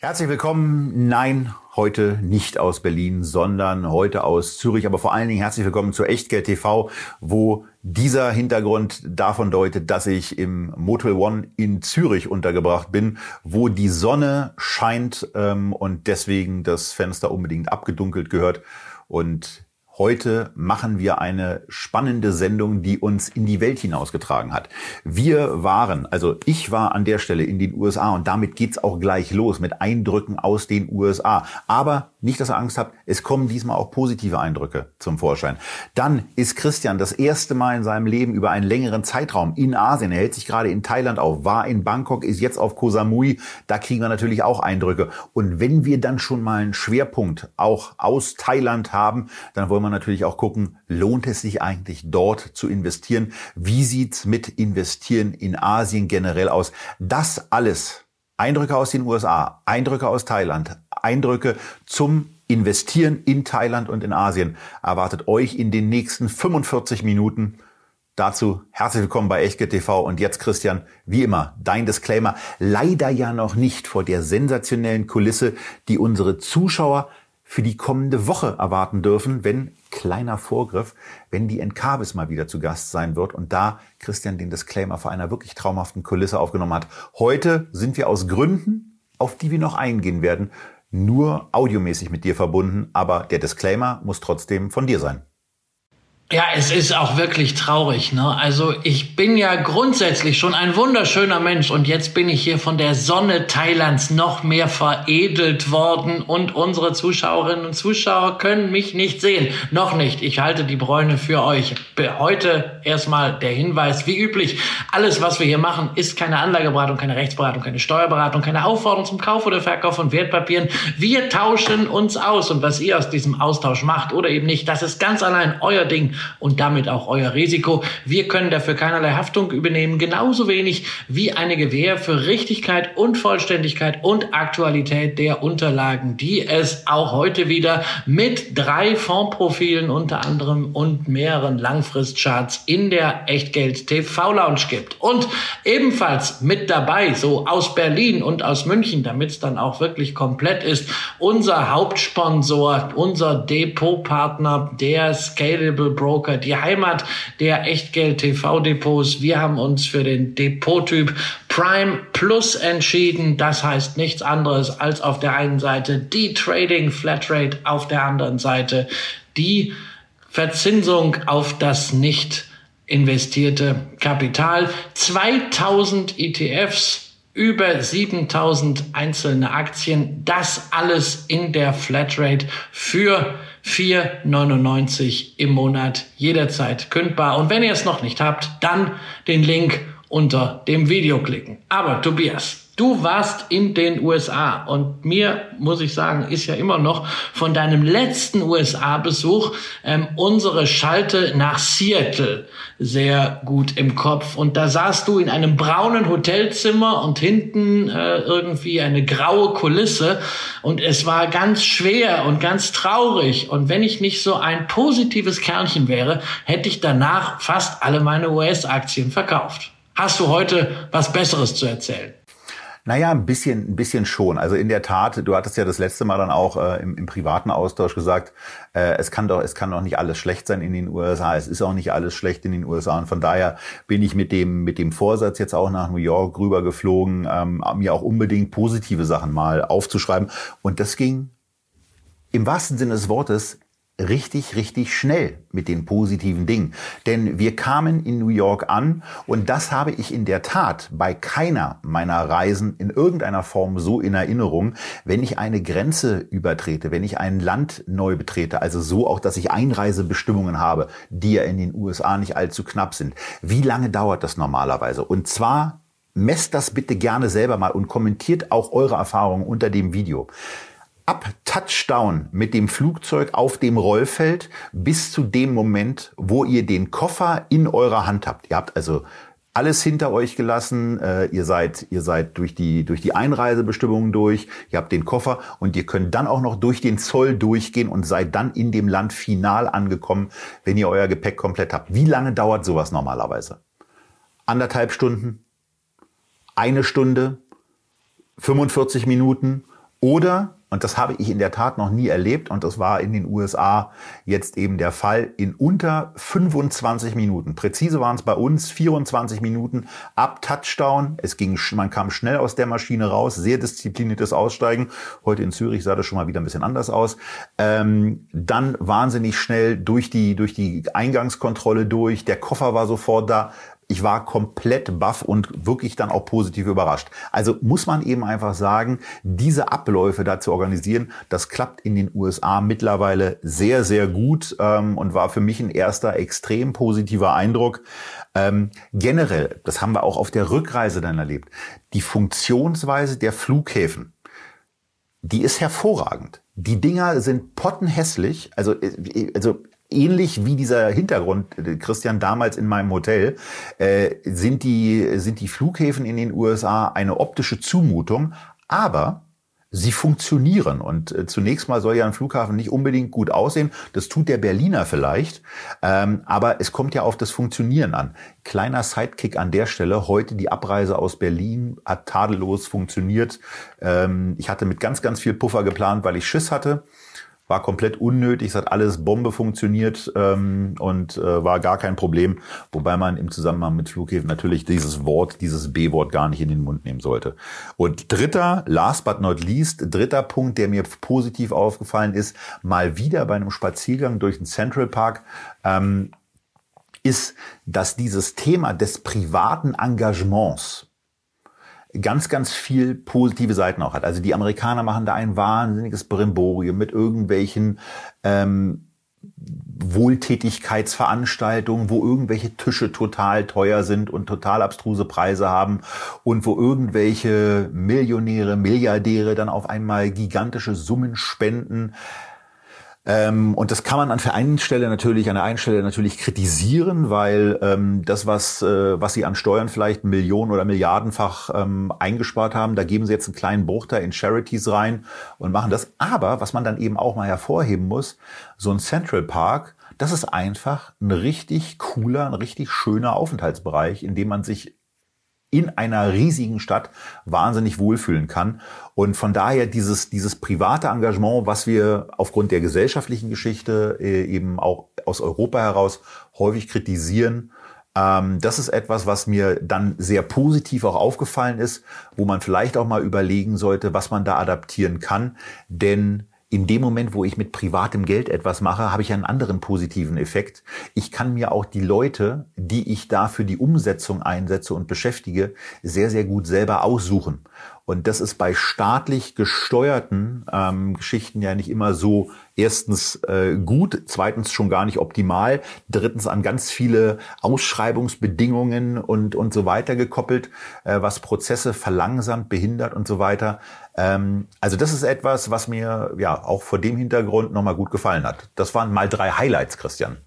Herzlich willkommen. Nein, heute nicht aus Berlin, sondern heute aus Zürich. Aber vor allen Dingen herzlich willkommen zu Echtgeld TV, wo dieser Hintergrund davon deutet, dass ich im Motel One in Zürich untergebracht bin, wo die Sonne scheint ähm, und deswegen das Fenster unbedingt abgedunkelt gehört. Und Heute machen wir eine spannende Sendung, die uns in die Welt hinausgetragen hat. Wir waren, also ich war an der Stelle in den USA und damit geht's auch gleich los mit Eindrücken aus den USA. Aber nicht, dass ihr Angst habt, es kommen diesmal auch positive Eindrücke zum Vorschein. Dann ist Christian das erste Mal in seinem Leben über einen längeren Zeitraum in Asien. Er hält sich gerade in Thailand auf, war in Bangkok, ist jetzt auf Koh Samui. Da kriegen wir natürlich auch Eindrücke. Und wenn wir dann schon mal einen Schwerpunkt auch aus Thailand haben, dann wollen wir natürlich auch gucken, lohnt es sich eigentlich dort zu investieren? Wie sieht's mit Investieren in Asien generell aus? Das alles Eindrücke aus den USA, Eindrücke aus Thailand, Eindrücke zum Investieren in Thailand und in Asien erwartet euch in den nächsten 45 Minuten. Dazu herzlich willkommen bei Echtgeld TV und jetzt Christian, wie immer, dein Disclaimer. Leider ja noch nicht vor der sensationellen Kulisse, die unsere Zuschauer für die kommende Woche erwarten dürfen, wenn, kleiner Vorgriff, wenn die Encarvis mal wieder zu Gast sein wird und da Christian den Disclaimer vor einer wirklich traumhaften Kulisse aufgenommen hat. Heute sind wir aus Gründen, auf die wir noch eingehen werden, nur audiomäßig mit dir verbunden, aber der Disclaimer muss trotzdem von dir sein. Ja, es ist auch wirklich traurig. Ne? Also ich bin ja grundsätzlich schon ein wunderschöner Mensch und jetzt bin ich hier von der Sonne Thailands noch mehr veredelt worden und unsere Zuschauerinnen und Zuschauer können mich nicht sehen. Noch nicht. Ich halte die Bräune für euch. Heute erstmal der Hinweis, wie üblich, alles, was wir hier machen, ist keine Anlageberatung, keine Rechtsberatung, keine Steuerberatung, keine Aufforderung zum Kauf oder Verkauf von Wertpapieren. Wir tauschen uns aus und was ihr aus diesem Austausch macht oder eben nicht, das ist ganz allein euer Ding und damit auch euer Risiko. Wir können dafür keinerlei Haftung übernehmen, genauso wenig wie eine Gewähr für Richtigkeit und Vollständigkeit und Aktualität der Unterlagen, die es auch heute wieder mit drei Fondprofilen unter anderem und mehreren Langfristcharts in der Echtgeld TV Lounge gibt. Und ebenfalls mit dabei, so aus Berlin und aus München, damit es dann auch wirklich komplett ist, unser Hauptsponsor, unser Depotpartner, der Scalable Broker Broker, die Heimat der Echtgeld-TV-Depots. Wir haben uns für den Depottyp Prime Plus entschieden. Das heißt nichts anderes als auf der einen Seite die Trading Flatrate, auf der anderen Seite die Verzinsung auf das nicht investierte Kapital. 2000 ETFs über 7000 einzelne Aktien. Das alles in der Flatrate für 4,99 im Monat jederzeit kündbar. Und wenn ihr es noch nicht habt, dann den Link unter dem Video klicken. Aber Tobias, Du warst in den USA und mir, muss ich sagen, ist ja immer noch von deinem letzten USA-Besuch ähm, unsere Schalte nach Seattle sehr gut im Kopf. Und da saßt du in einem braunen Hotelzimmer und hinten äh, irgendwie eine graue Kulisse und es war ganz schwer und ganz traurig. Und wenn ich nicht so ein positives Kernchen wäre, hätte ich danach fast alle meine US-Aktien verkauft. Hast du heute was Besseres zu erzählen? Naja, ein bisschen, ein bisschen schon. Also in der Tat, du hattest ja das letzte Mal dann auch äh, im, im privaten Austausch gesagt, äh, es kann doch, es kann doch nicht alles schlecht sein in den USA. Es ist auch nicht alles schlecht in den USA. Und von daher bin ich mit dem, mit dem Vorsatz jetzt auch nach New York rüber geflogen, ähm, mir auch unbedingt positive Sachen mal aufzuschreiben. Und das ging im wahrsten Sinne des Wortes richtig, richtig schnell mit den positiven Dingen. Denn wir kamen in New York an und das habe ich in der Tat bei keiner meiner Reisen in irgendeiner Form so in Erinnerung, wenn ich eine Grenze übertrete, wenn ich ein Land neu betrete, also so auch, dass ich Einreisebestimmungen habe, die ja in den USA nicht allzu knapp sind. Wie lange dauert das normalerweise? Und zwar messt das bitte gerne selber mal und kommentiert auch eure Erfahrungen unter dem Video ab Touchdown mit dem Flugzeug auf dem Rollfeld bis zu dem Moment, wo ihr den Koffer in eurer Hand habt. Ihr habt also alles hinter euch gelassen. Äh, ihr seid, ihr seid durch die, durch die Einreisebestimmungen durch. Ihr habt den Koffer und ihr könnt dann auch noch durch den Zoll durchgehen und seid dann in dem Land final angekommen, wenn ihr euer Gepäck komplett habt. Wie lange dauert sowas normalerweise? Anderthalb Stunden? Eine Stunde? 45 Minuten? Oder und das habe ich in der Tat noch nie erlebt und das war in den USA jetzt eben der Fall in unter 25 Minuten. Präzise waren es bei uns 24 Minuten ab Touchdown. Es ging, man kam schnell aus der Maschine raus, sehr diszipliniertes Aussteigen. Heute in Zürich sah das schon mal wieder ein bisschen anders aus. Ähm, dann wahnsinnig schnell durch die, durch die Eingangskontrolle durch. Der Koffer war sofort da ich war komplett baff und wirklich dann auch positiv überrascht. Also muss man eben einfach sagen, diese Abläufe da zu organisieren, das klappt in den USA mittlerweile sehr, sehr gut ähm, und war für mich ein erster extrem positiver Eindruck. Ähm, generell, das haben wir auch auf der Rückreise dann erlebt, die Funktionsweise der Flughäfen, die ist hervorragend. Die Dinger sind pottenhässlich. Also, äh, also ähnlich wie dieser Hintergrund, äh, Christian, damals in meinem Hotel, äh, sind, die, sind die Flughäfen in den USA eine optische Zumutung, aber sie funktionieren. Und äh, zunächst mal soll ja ein Flughafen nicht unbedingt gut aussehen. Das tut der Berliner vielleicht. Ähm, aber es kommt ja auf das Funktionieren an. Kleiner Sidekick an der Stelle. Heute die Abreise aus Berlin hat tadellos funktioniert. Ähm, ich hatte mit ganz, ganz viel Puffer geplant, weil ich Schiss hatte war komplett unnötig, es hat alles Bombe funktioniert ähm, und äh, war gar kein Problem, wobei man im Zusammenhang mit Flughäfen natürlich dieses Wort, dieses B-Wort gar nicht in den Mund nehmen sollte. Und dritter, last but not least, dritter Punkt, der mir positiv aufgefallen ist, mal wieder bei einem Spaziergang durch den Central Park, ähm, ist, dass dieses Thema des privaten Engagements ganz, ganz viel positive Seiten auch hat. Also die Amerikaner machen da ein wahnsinniges Brimborium mit irgendwelchen ähm, Wohltätigkeitsveranstaltungen, wo irgendwelche Tische total teuer sind und total abstruse Preise haben und wo irgendwelche Millionäre, Milliardäre dann auf einmal gigantische Summen spenden. Ähm, und das kann man an der einen Stelle natürlich, an der einen Stelle natürlich kritisieren, weil ähm, das, was, äh, was sie an Steuern vielleicht Millionen oder Milliardenfach ähm, eingespart haben, da geben sie jetzt einen kleinen Bruchteil in Charities rein und machen das. Aber was man dann eben auch mal hervorheben muss, so ein Central Park, das ist einfach ein richtig cooler, ein richtig schöner Aufenthaltsbereich, in dem man sich in einer riesigen Stadt wahnsinnig wohlfühlen kann. Und von daher dieses, dieses private Engagement, was wir aufgrund der gesellschaftlichen Geschichte äh, eben auch aus Europa heraus häufig kritisieren, ähm, das ist etwas, was mir dann sehr positiv auch aufgefallen ist, wo man vielleicht auch mal überlegen sollte, was man da adaptieren kann. Denn in dem Moment, wo ich mit privatem Geld etwas mache, habe ich einen anderen positiven Effekt. Ich kann mir auch die Leute, die ich da für die Umsetzung einsetze und beschäftige, sehr, sehr gut selber aussuchen. Und das ist bei staatlich gesteuerten ähm, Geschichten ja nicht immer so erstens äh, gut, zweitens schon gar nicht optimal, drittens an ganz viele Ausschreibungsbedingungen und, und so weiter gekoppelt, äh, was Prozesse verlangsamt, behindert und so weiter. Ähm, also das ist etwas, was mir ja auch vor dem Hintergrund nochmal gut gefallen hat. Das waren mal drei Highlights, Christian.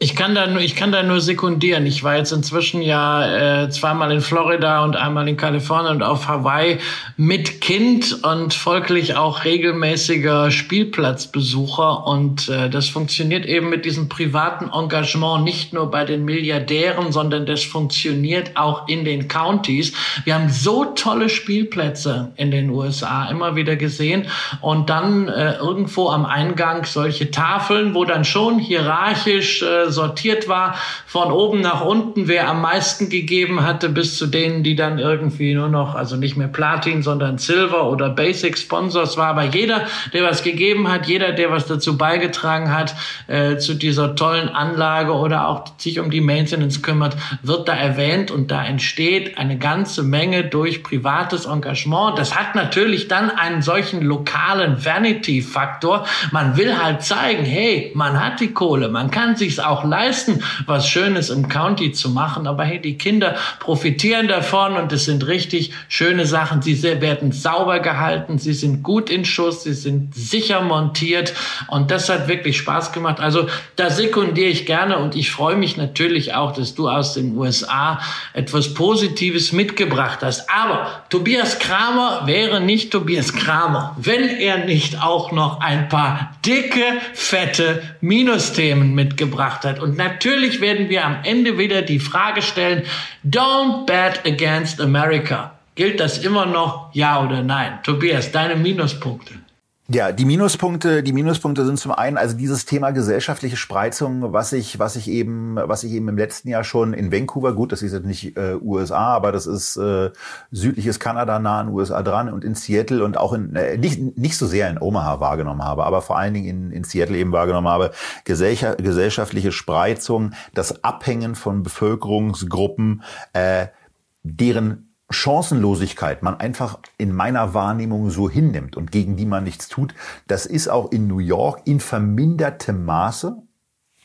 Ich kann da nur, ich kann da nur sekundieren. Ich war jetzt inzwischen ja äh, zweimal in Florida und einmal in Kalifornien und auf Hawaii mit Kind und folglich auch regelmäßiger Spielplatzbesucher. Und äh, das funktioniert eben mit diesem privaten Engagement nicht nur bei den Milliardären, sondern das funktioniert auch in den Counties. Wir haben so tolle Spielplätze in den USA immer wieder gesehen und dann äh, irgendwo am Eingang solche Tafeln, wo dann schon hierarchisch äh, sortiert war, von oben nach unten, wer am meisten gegeben hatte, bis zu denen, die dann irgendwie nur noch, also nicht mehr Platin, sondern Silver oder Basic Sponsors war. Aber jeder, der was gegeben hat, jeder, der was dazu beigetragen hat, äh, zu dieser tollen Anlage oder auch sich um die Maintenance kümmert, wird da erwähnt und da entsteht eine ganze Menge durch privates Engagement. Das hat natürlich dann einen solchen lokalen Vanity-Faktor. Man will halt zeigen, hey, man hat die Kohle, man kann sich's auch auch leisten, was Schönes im County zu machen. Aber hey, die Kinder profitieren davon und es sind richtig schöne Sachen. Sie werden sauber gehalten, sie sind gut in Schuss, sie sind sicher montiert und das hat wirklich Spaß gemacht. Also da sekundiere ich gerne und ich freue mich natürlich auch, dass du aus den USA etwas Positives mitgebracht hast. Aber Tobias Kramer wäre nicht Tobias Kramer, wenn er nicht auch noch ein paar dicke, fette Minusthemen mitgebracht hat. Und natürlich werden wir am Ende wieder die Frage stellen, don't bet against America. Gilt das immer noch, ja oder nein? Tobias, deine Minuspunkte. Ja, die Minuspunkte, die Minuspunkte sind zum einen also dieses Thema gesellschaftliche Spreizung, was ich, was ich eben, was ich eben im letzten Jahr schon in Vancouver, gut, das ist jetzt nicht äh, USA, aber das ist äh, südliches Kanada nah an USA dran und in Seattle und auch in äh, nicht nicht so sehr in Omaha wahrgenommen habe, aber vor allen Dingen in, in Seattle eben wahrgenommen habe, gesellschaftliche Spreizung, das Abhängen von Bevölkerungsgruppen, äh, deren Chancenlosigkeit man einfach in meiner Wahrnehmung so hinnimmt und gegen die man nichts tut, das ist auch in New York in vermindertem Maße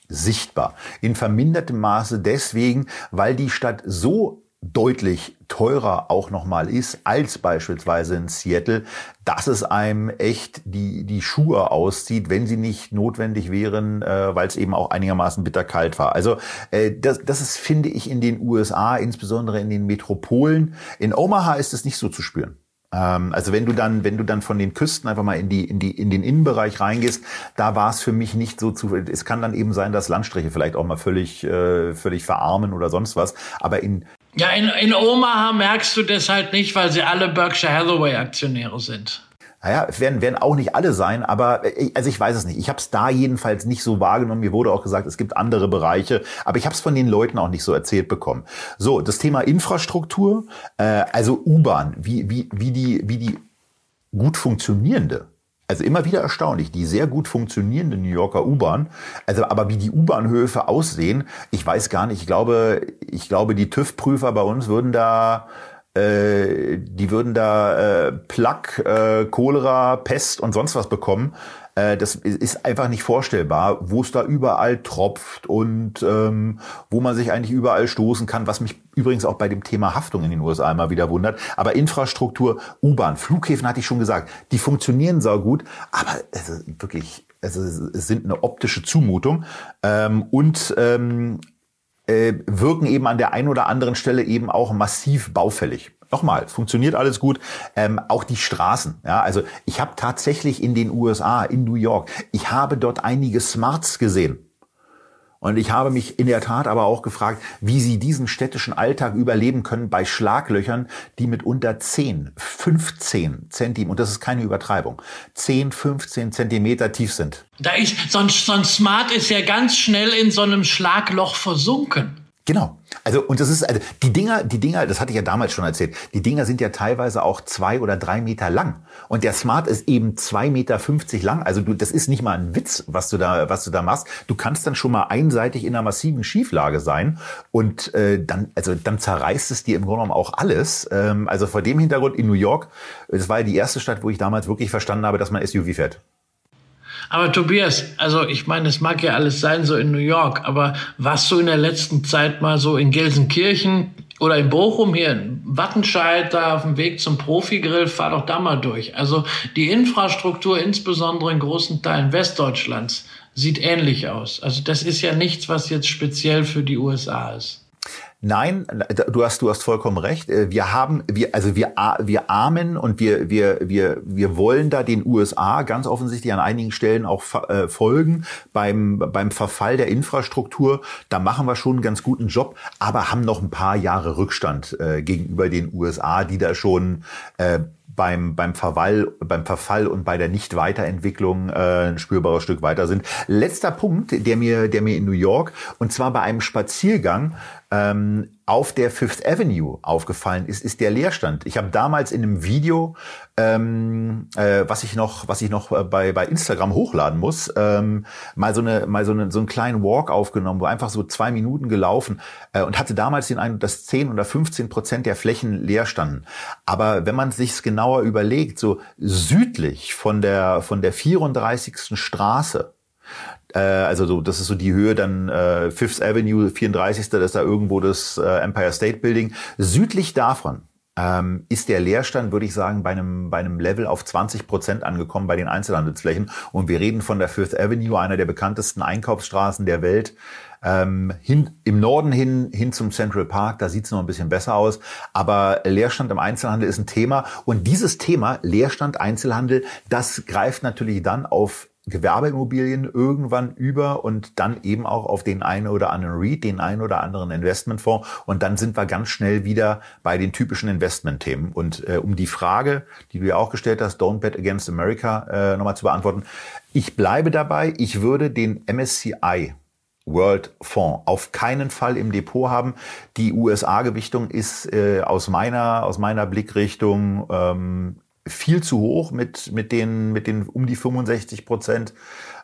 sichtbar. In vermindertem Maße deswegen, weil die Stadt so deutlich teurer auch nochmal ist als beispielsweise in Seattle, dass es einem echt die, die Schuhe auszieht, wenn sie nicht notwendig wären, äh, weil es eben auch einigermaßen bitterkalt war. Also äh, das, das ist, finde ich, in den USA, insbesondere in den Metropolen. In Omaha ist es nicht so zu spüren ähm, also wenn du dann, wenn du dann von den Küsten einfach mal in die, in die, in den Innenbereich reingehst, da war es für mich nicht so zu. Es kann dann eben sein, dass Landstriche vielleicht auch mal völlig, äh, völlig verarmen oder sonst was. Aber in ja, in, in Omaha merkst du das halt nicht, weil sie alle Berkshire Hathaway Aktionäre sind. Naja, werden, werden auch nicht alle sein, aber äh, also ich weiß es nicht. Ich habe es da jedenfalls nicht so wahrgenommen. Mir wurde auch gesagt, es gibt andere Bereiche, aber ich habe es von den Leuten auch nicht so erzählt bekommen. So, das Thema Infrastruktur, äh, also U-Bahn, wie, wie, wie, die, wie die gut funktionierende also immer wieder erstaunlich, die sehr gut funktionierende New Yorker U-Bahn. Also aber wie die U-Bahnhöfe aussehen, ich weiß gar nicht. Ich glaube, ich glaube, die TÜV-Prüfer bei uns würden da äh, die würden da äh, Plaque, äh, Cholera, Pest und sonst was bekommen. Äh, das ist einfach nicht vorstellbar, wo es da überall tropft und ähm, wo man sich eigentlich überall stoßen kann, was mich übrigens auch bei dem Thema Haftung in den USA immer wieder wundert. Aber Infrastruktur, U-Bahn, Flughäfen hatte ich schon gesagt, die funktionieren sau gut, aber also wirklich, also es sind eine optische Zumutung ähm, und ähm, äh, wirken eben an der einen oder anderen Stelle eben auch massiv baufällig. Nochmal, funktioniert alles gut. Ähm, auch die Straßen. Ja, also ich habe tatsächlich in den USA, in New York, ich habe dort einige Smarts gesehen. Und ich habe mich in der Tat aber auch gefragt, wie sie diesen städtischen Alltag überleben können bei Schlaglöchern, die mit unter 10, 15 Zentimeter, und das ist keine Übertreibung, 10, 15 Zentimeter tief sind. Da ist, so ein, so ein Smart ist ja ganz schnell in so einem Schlagloch versunken. Genau. Also, und das ist, also, die Dinger, die Dinger, das hatte ich ja damals schon erzählt, die Dinger sind ja teilweise auch zwei oder drei Meter lang. Und der Smart ist eben zwei Meter fünfzig lang. Also, du, das ist nicht mal ein Witz, was du da, was du da machst. Du kannst dann schon mal einseitig in einer massiven Schieflage sein. Und, äh, dann, also, dann zerreißt es dir im Grunde genommen auch alles. Ähm, also, vor dem Hintergrund in New York, das war ja die erste Stadt, wo ich damals wirklich verstanden habe, dass man SUV fährt. Aber Tobias, also ich meine, es mag ja alles sein so in New York, aber warst du in der letzten Zeit mal so in Gelsenkirchen oder in Bochum hier in Wattenscheid da auf dem Weg zum Profigrill, fahr doch da mal durch. Also die Infrastruktur, insbesondere in großen Teilen Westdeutschlands, sieht ähnlich aus. Also das ist ja nichts, was jetzt speziell für die USA ist. Nein, du hast, du hast vollkommen recht. Äh, wir haben, wir, also wir, wir armen und wir, wir, wir, wir wollen da den USA ganz offensichtlich an einigen Stellen auch äh, folgen beim, beim Verfall der Infrastruktur. Da machen wir schon einen ganz guten Job, aber haben noch ein paar Jahre Rückstand äh, gegenüber den USA, die da schon beim, beim, Verfall, beim Verfall und bei der Nicht-Weiterentwicklung ein spürbares Stück weiter sind. Letzter Punkt, der mir, der mir in New York, und zwar bei einem Spaziergang ähm, auf der Fifth Avenue aufgefallen ist, ist der Leerstand. Ich habe damals in einem Video, ähm, äh, was ich noch, was ich noch äh, bei bei Instagram hochladen muss, ähm, mal so eine mal so, eine, so einen kleinen Walk aufgenommen, wo einfach so zwei Minuten gelaufen äh, und hatte damals den Eindruck, dass 10 oder 15 Prozent der Flächen leer standen. Aber wenn man sich's genauer überlegt, so südlich von der von der 34. Straße also so, das ist so die Höhe dann äh, Fifth Avenue, 34. Das ist da irgendwo das äh, Empire State Building. Südlich davon ähm, ist der Leerstand, würde ich sagen, bei einem, bei einem Level auf 20 Prozent angekommen bei den Einzelhandelsflächen. Und wir reden von der Fifth Avenue, einer der bekanntesten Einkaufsstraßen der Welt. Ähm, hin, Im Norden hin, hin zum Central Park, da sieht es noch ein bisschen besser aus. Aber Leerstand im Einzelhandel ist ein Thema. Und dieses Thema, Leerstand, Einzelhandel, das greift natürlich dann auf Gewerbeimmobilien irgendwann über und dann eben auch auf den einen oder anderen REIT, den einen oder anderen Investmentfonds. Und dann sind wir ganz schnell wieder bei den typischen Investmentthemen. Und äh, um die Frage, die du ja auch gestellt hast, Don't Bet Against America, äh, nochmal zu beantworten. Ich bleibe dabei, ich würde den MSCI World Fonds auf keinen Fall im Depot haben. Die USA-Gewichtung ist äh, aus meiner aus meiner Blickrichtung ähm, viel zu hoch mit, mit, den, mit den um die 65 Prozent.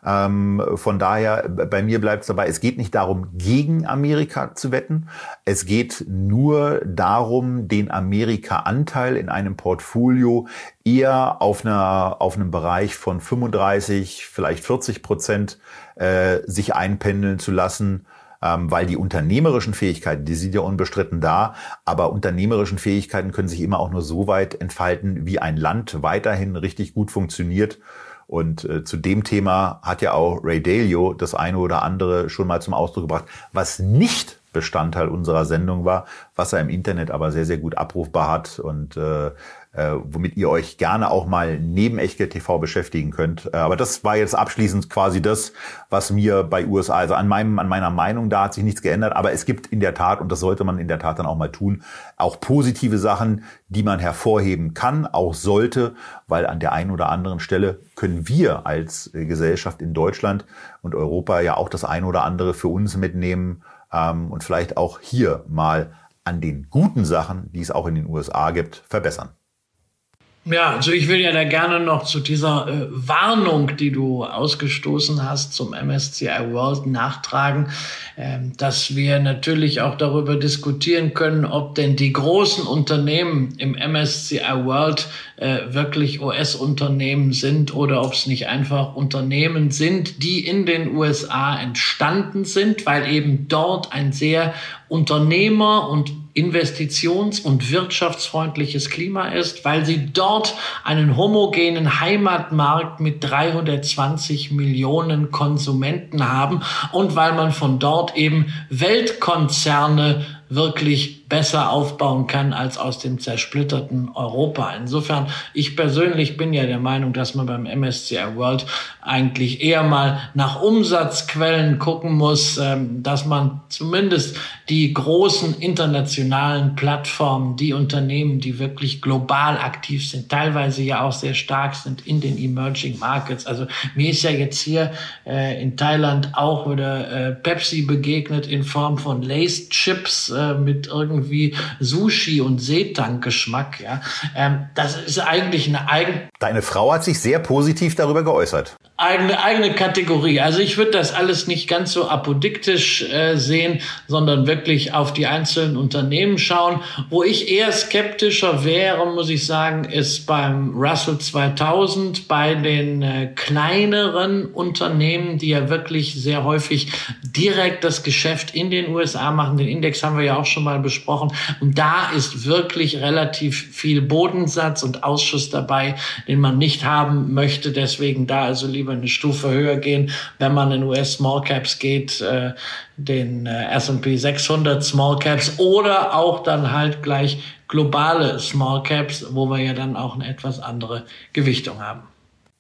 Ähm, von daher, bei mir bleibt es dabei, es geht nicht darum, gegen Amerika zu wetten. Es geht nur darum, den Amerika-Anteil in einem Portfolio eher auf, einer, auf einem Bereich von 35, vielleicht 40 Prozent äh, sich einpendeln zu lassen ähm, weil die unternehmerischen Fähigkeiten, die sind ja unbestritten da, aber unternehmerischen Fähigkeiten können sich immer auch nur so weit entfalten, wie ein Land weiterhin richtig gut funktioniert. Und äh, zu dem Thema hat ja auch Ray Dalio das eine oder andere schon mal zum Ausdruck gebracht, was nicht Bestandteil unserer Sendung war, was er im Internet aber sehr, sehr gut abrufbar hat und äh, äh, womit ihr euch gerne auch mal neben Echtgeld TV beschäftigen könnt. Äh, aber das war jetzt abschließend quasi das, was mir bei USA, also an meinem, an meiner Meinung, da hat sich nichts geändert. Aber es gibt in der Tat, und das sollte man in der Tat dann auch mal tun, auch positive Sachen, die man hervorheben kann, auch sollte, weil an der einen oder anderen Stelle können wir als Gesellschaft in Deutschland und Europa ja auch das eine oder andere für uns mitnehmen ähm, und vielleicht auch hier mal an den guten Sachen, die es auch in den USA gibt, verbessern. Ja, also ich will ja da gerne noch zu dieser äh, Warnung, die du ausgestoßen hast zum MSCI World nachtragen, äh, dass wir natürlich auch darüber diskutieren können, ob denn die großen Unternehmen im MSCI World äh, wirklich US-Unternehmen sind oder ob es nicht einfach Unternehmen sind, die in den USA entstanden sind, weil eben dort ein sehr Unternehmer- und investitions- und wirtschaftsfreundliches Klima ist, weil sie dort einen homogenen Heimatmarkt mit 320 Millionen Konsumenten haben und weil man von dort eben Weltkonzerne wirklich besser aufbauen kann als aus dem zersplitterten Europa. Insofern, ich persönlich bin ja der Meinung, dass man beim MSCI World eigentlich eher mal nach Umsatzquellen gucken muss, ähm, dass man zumindest die großen internationalen Plattformen, die Unternehmen, die wirklich global aktiv sind, teilweise ja auch sehr stark sind in den Emerging Markets. Also mir ist ja jetzt hier äh, in Thailand auch wieder äh, Pepsi begegnet in Form von Laced Chips äh, mit irgendwie irgendwie Sushi und Seetang-Geschmack. Ja, ähm, das ist eigentlich eine eigene. Deine Frau hat sich sehr positiv darüber geäußert eigene, eigene Kategorie. Also ich würde das alles nicht ganz so apodiktisch äh, sehen, sondern wirklich auf die einzelnen Unternehmen schauen. Wo ich eher skeptischer wäre, muss ich sagen, ist beim Russell 2000, bei den äh, kleineren Unternehmen, die ja wirklich sehr häufig direkt das Geschäft in den USA machen. Den Index haben wir ja auch schon mal besprochen. Und da ist wirklich relativ viel Bodensatz und Ausschuss dabei, den man nicht haben möchte. Deswegen da also lieber lieber eine Stufe höher gehen, wenn man in US Small Caps geht, äh, den äh, S&P 600 Small Caps oder auch dann halt gleich globale Small Caps, wo wir ja dann auch eine etwas andere Gewichtung haben.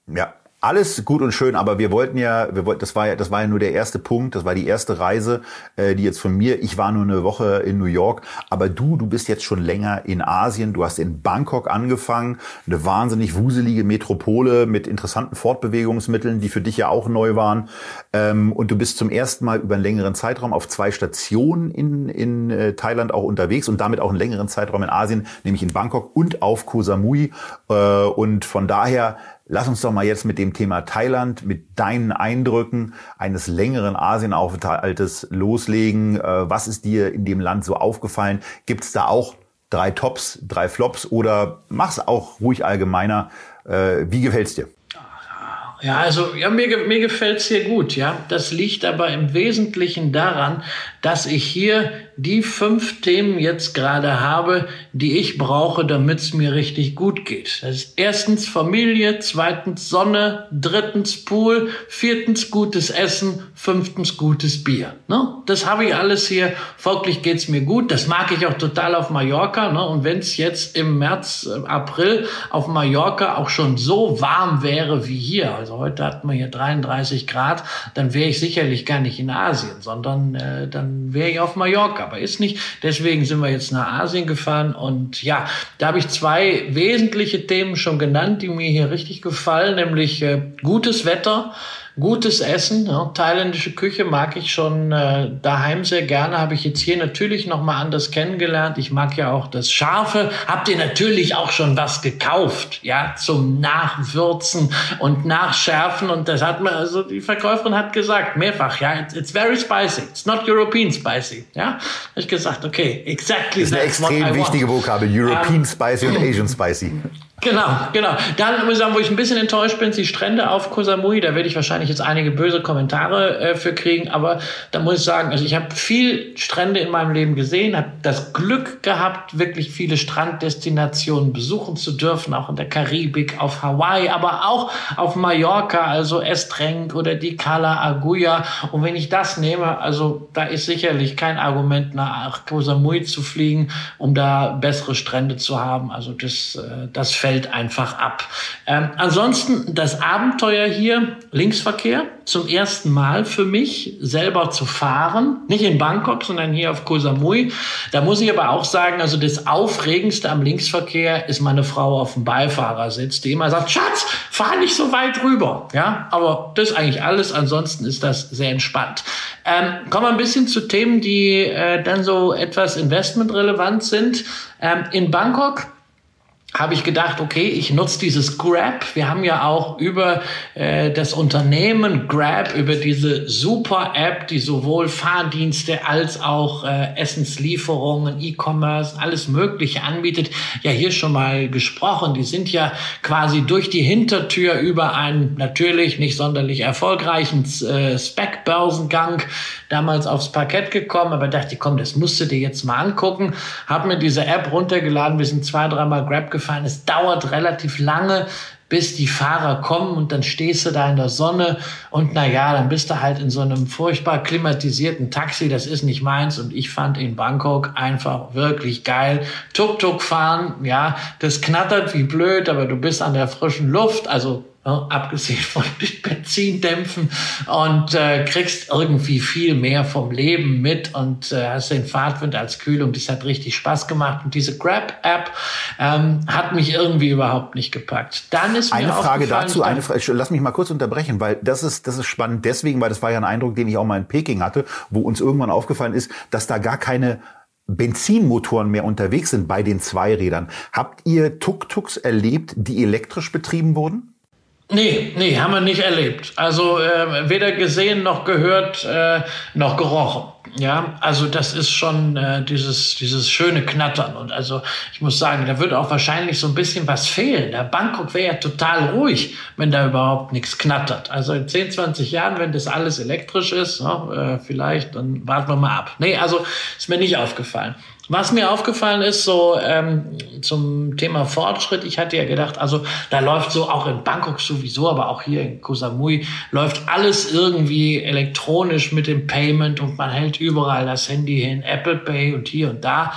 Ja, alles gut und schön, aber wir wollten ja, wir wollten, das war ja, das war ja nur der erste Punkt, das war die erste Reise, äh, die jetzt von mir. Ich war nur eine Woche in New York, aber du, du bist jetzt schon länger in Asien. Du hast in Bangkok angefangen, eine wahnsinnig wuselige Metropole mit interessanten Fortbewegungsmitteln, die für dich ja auch neu waren. Ähm, und du bist zum ersten Mal über einen längeren Zeitraum auf zwei Stationen in in äh, Thailand auch unterwegs und damit auch einen längeren Zeitraum in Asien, nämlich in Bangkok und auf Koh Samui. Äh, und von daher Lass uns doch mal jetzt mit dem Thema Thailand, mit deinen Eindrücken eines längeren Asienaufenthaltes loslegen. Äh, was ist dir in dem Land so aufgefallen? Gibt es da auch drei Tops, drei Flops oder mach's auch ruhig allgemeiner? Äh, wie gefällt's dir? Ja, also ja, mir, mir gefällt's hier gut, ja. Das liegt aber im Wesentlichen daran, dass ich hier die fünf Themen jetzt gerade habe, die ich brauche, damit es mir richtig gut geht. Das ist erstens Familie, zweitens Sonne, drittens Pool, viertens gutes Essen, fünftens gutes Bier. Ne? Das habe ich alles hier. Folglich geht's mir gut. Das mag ich auch total auf Mallorca. Ne? Und wenn es jetzt im März, äh, April auf Mallorca auch schon so warm wäre wie hier, also heute hatten wir hier 33 Grad, dann wäre ich sicherlich gar nicht in Asien, sondern äh, dann wäre ich auf Mallorca aber ist nicht. Deswegen sind wir jetzt nach Asien gefahren und ja, da habe ich zwei wesentliche Themen schon genannt, die mir hier richtig gefallen, nämlich äh, gutes Wetter gutes Essen. Ja, thailändische Küche mag ich schon äh, daheim sehr gerne. Habe ich jetzt hier natürlich noch mal anders kennengelernt. Ich mag ja auch das Scharfe. Habt ihr natürlich auch schon was gekauft, ja, zum Nachwürzen und Nachschärfen. Und das hat mir, also die Verkäuferin hat gesagt, mehrfach, ja, it's, it's very spicy. It's not European spicy. Ja, habe ich gesagt, okay, exactly. Das ist eine extrem wichtige Vokabel. European um, Spicy und Asian Spicy. Genau, genau. Dann muss ich sagen, wo ich ein bisschen enttäuscht bin, sind die Strände auf Koh Samui. Da werde ich wahrscheinlich jetzt einige böse Kommentare äh, für kriegen. Aber da muss ich sagen, also ich habe viel Strände in meinem Leben gesehen, habe das Glück gehabt, wirklich viele Stranddestinationen besuchen zu dürfen, auch in der Karibik, auf Hawaii, aber auch auf Mallorca, also Estrenk oder die Cala Aguya. Und wenn ich das nehme, also da ist sicherlich kein Argument, nach Koh Samui zu fliegen, um da bessere Strände zu haben. Also das, äh, das fällt fällt einfach ab. Ähm, ansonsten das Abenteuer hier, Linksverkehr, zum ersten Mal für mich selber zu fahren. Nicht in Bangkok, sondern hier auf Koh Samui. Da muss ich aber auch sagen, also das Aufregendste am Linksverkehr ist meine Frau auf dem Beifahrersitz, die immer sagt, Schatz, fahr nicht so weit rüber. Ja, aber das ist eigentlich alles. Ansonsten ist das sehr entspannt. Ähm, kommen wir ein bisschen zu Themen, die äh, dann so etwas investmentrelevant sind. Ähm, in Bangkok habe ich gedacht, okay, ich nutze dieses Grab. Wir haben ja auch über äh, das Unternehmen Grab, über diese super App, die sowohl Fahrdienste als auch äh, Essenslieferungen, E-Commerce, alles Mögliche anbietet, ja hier schon mal gesprochen. Die sind ja quasi durch die Hintertür über einen natürlich nicht sonderlich erfolgreichen äh, Spec-Börsengang damals aufs Parkett gekommen, aber dachte, komm, das musst du dir jetzt mal angucken. Hab mir diese App runtergeladen. Wir sind zwei, dreimal Grab gefahren. Es dauert relativ lange, bis die Fahrer kommen und dann stehst du da in der Sonne und na ja, dann bist du halt in so einem furchtbar klimatisierten Taxi. Das ist nicht meins und ich fand in Bangkok einfach wirklich geil. Tuk-Tuk fahren, ja, das knattert wie blöd, aber du bist an der frischen Luft, also ja, abgesehen von Benzindämpfen und äh, kriegst irgendwie viel mehr vom Leben mit und äh, hast den Fahrtwind als Kühlung. Das hat richtig Spaß gemacht und diese Grab-App ähm, hat mich irgendwie überhaupt nicht gepackt. Dann ist eine Frage dazu, eine Frage, lass mich mal kurz unterbrechen, weil das ist das ist spannend deswegen, weil das war ja ein Eindruck, den ich auch mal in Peking hatte, wo uns irgendwann aufgefallen ist, dass da gar keine Benzinmotoren mehr unterwegs sind bei den Zweirädern. Habt ihr Tuk-Tuks erlebt, die elektrisch betrieben wurden? Nee, nee, haben wir nicht erlebt. Also äh, weder gesehen noch gehört äh, noch gerochen. Ja, also das ist schon äh, dieses dieses schöne Knattern und also ich muss sagen, da würde auch wahrscheinlich so ein bisschen was fehlen. Der Bangkok wäre ja total ruhig, wenn da überhaupt nichts knattert. Also in 10, 20 Jahren, wenn das alles elektrisch ist, ne, äh, vielleicht, dann warten wir mal ab. Nee, also ist mir nicht aufgefallen. Was mir aufgefallen ist, so ähm, zum Thema Fortschritt, ich hatte ja gedacht, also da läuft so auch in Bangkok sowieso, aber auch hier in Koh Samui läuft alles irgendwie elektronisch mit dem Payment und man hält überall das Handy hin, Apple Pay und hier und da.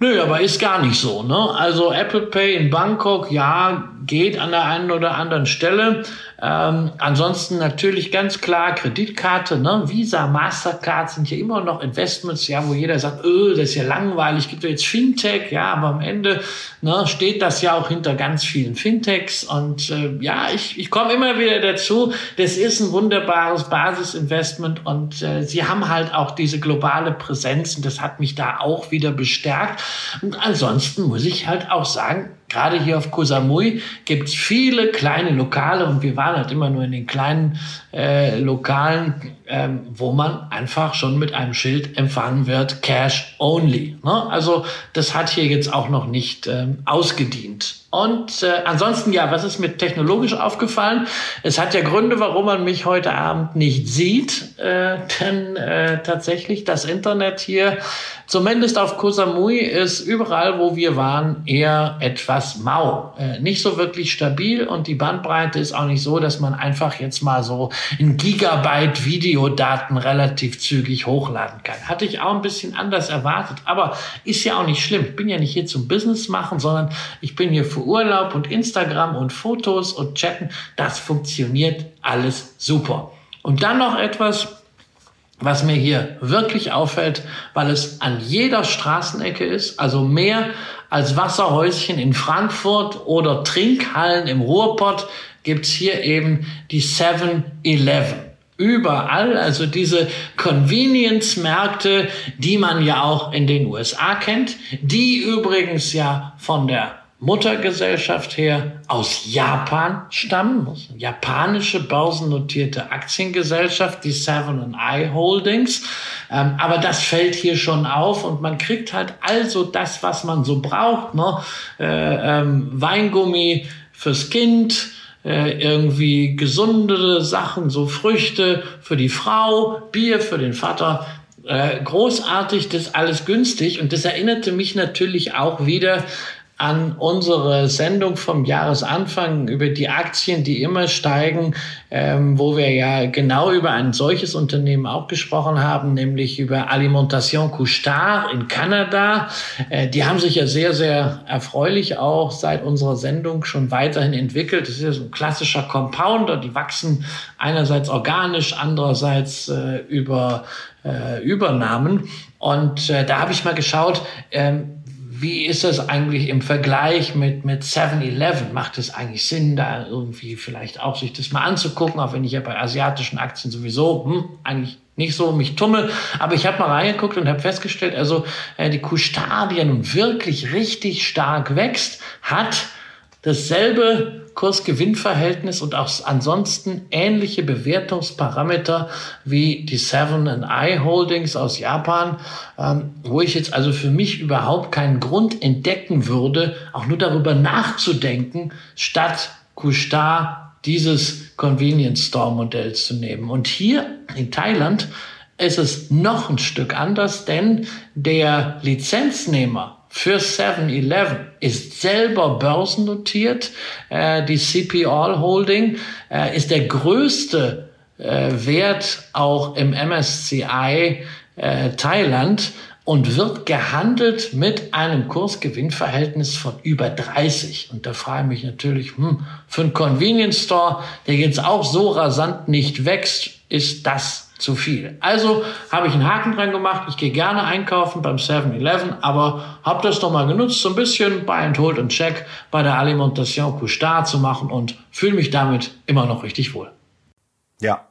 Nö, aber ist gar nicht so. Ne? Also Apple Pay in Bangkok, ja, geht an der einen oder anderen Stelle. Ähm, ansonsten natürlich ganz klar Kreditkarte, ne? Visa, Mastercard sind ja immer noch Investments, ja, wo jeder sagt, öh, das ist ja langweilig, gibt ja jetzt Fintech, ja, aber am Ende ne, steht das ja auch hinter ganz vielen Fintechs und äh, ja, ich, ich komme immer wieder dazu, das ist ein wunderbares Basisinvestment und äh, sie haben halt auch diese globale Präsenz und das hat mich da auch wieder bestärkt und ansonsten muss ich halt auch sagen, gerade hier auf Koh Samui gibt es viele kleine Lokale und wir waren halt immer nur in den kleinen äh, Lokalen, ähm, wo man einfach schon mit einem Schild empfangen wird, Cash Only. Ne? Also das hat hier jetzt auch noch nicht ähm, ausgedient. Und äh, ansonsten, ja, was ist mir technologisch aufgefallen? Es hat ja Gründe, warum man mich heute Abend nicht sieht. Äh, denn äh, tatsächlich das Internet hier, zumindest auf Koh Samui, ist überall, wo wir waren, eher etwas mau. Äh, nicht so wirklich stabil und die Bandbreite ist auch nicht so, dass man einfach jetzt mal so ein Gigabyte Videodaten relativ zügig hochladen kann. Hatte ich auch ein bisschen anders erwartet, aber ist ja auch nicht schlimm. Ich bin ja nicht hier zum Business machen, sondern ich bin hier für Urlaub und Instagram und Fotos und Chatten. Das funktioniert alles super. Und dann noch etwas, was mir hier wirklich auffällt, weil es an jeder Straßenecke ist, also mehr als Wasserhäuschen in Frankfurt oder Trinkhallen im Ruhrpott, gibt's hier eben die 7-Eleven überall, also diese Convenience-Märkte, die man ja auch in den USA kennt, die übrigens ja von der Muttergesellschaft her aus Japan stammen, japanische börsennotierte Aktiengesellschaft, die Seven I Holdings. Ähm, aber das fällt hier schon auf und man kriegt halt also das, was man so braucht. Ne? Äh, ähm, Weingummi fürs Kind, äh, irgendwie gesunde Sachen, so Früchte für die Frau, Bier für den Vater. Äh, großartig, das alles günstig und das erinnerte mich natürlich auch wieder an unsere Sendung vom Jahresanfang über die Aktien, die immer steigen, ähm, wo wir ja genau über ein solches Unternehmen auch gesprochen haben, nämlich über Alimentation Couchard in Kanada. Äh, die haben sich ja sehr, sehr erfreulich auch seit unserer Sendung schon weiterhin entwickelt. Das ist ja so ein klassischer Compounder, die wachsen einerseits organisch, andererseits äh, über äh, Übernahmen. Und äh, da habe ich mal geschaut, ähm, wie ist das eigentlich im Vergleich mit, mit 7-Eleven? Macht es eigentlich Sinn, da irgendwie vielleicht auch sich das mal anzugucken, auch wenn ich ja bei asiatischen Aktien sowieso hm, eigentlich nicht so mich tummel. Aber ich habe mal reingeguckt und habe festgestellt, also äh, die ja nun wirklich richtig stark wächst, hat dasselbe Kurs-Gewinn-Verhältnis und auch ansonsten ähnliche Bewertungsparameter wie die Seven and I Holdings aus Japan, ähm, wo ich jetzt also für mich überhaupt keinen Grund entdecken würde, auch nur darüber nachzudenken, statt Kushtar dieses Convenience Store Modell zu nehmen. Und hier in Thailand ist es noch ein Stück anders, denn der Lizenznehmer für 7-Eleven ist selber börsennotiert. Äh, die CP All Holding äh, ist der größte äh, Wert auch im MSCI äh, Thailand und wird gehandelt mit einem Kursgewinnverhältnis von über 30. Und da frage ich mich natürlich, hm, für einen Convenience Store, der jetzt auch so rasant nicht wächst, ist das zu viel. Also habe ich einen Haken dran gemacht. Ich gehe gerne einkaufen beim 7-Eleven, aber habe das doch mal genutzt, so ein bisschen Buy and Hold und Check bei der Alimentation Couche zu machen und fühle mich damit immer noch richtig wohl. Ja,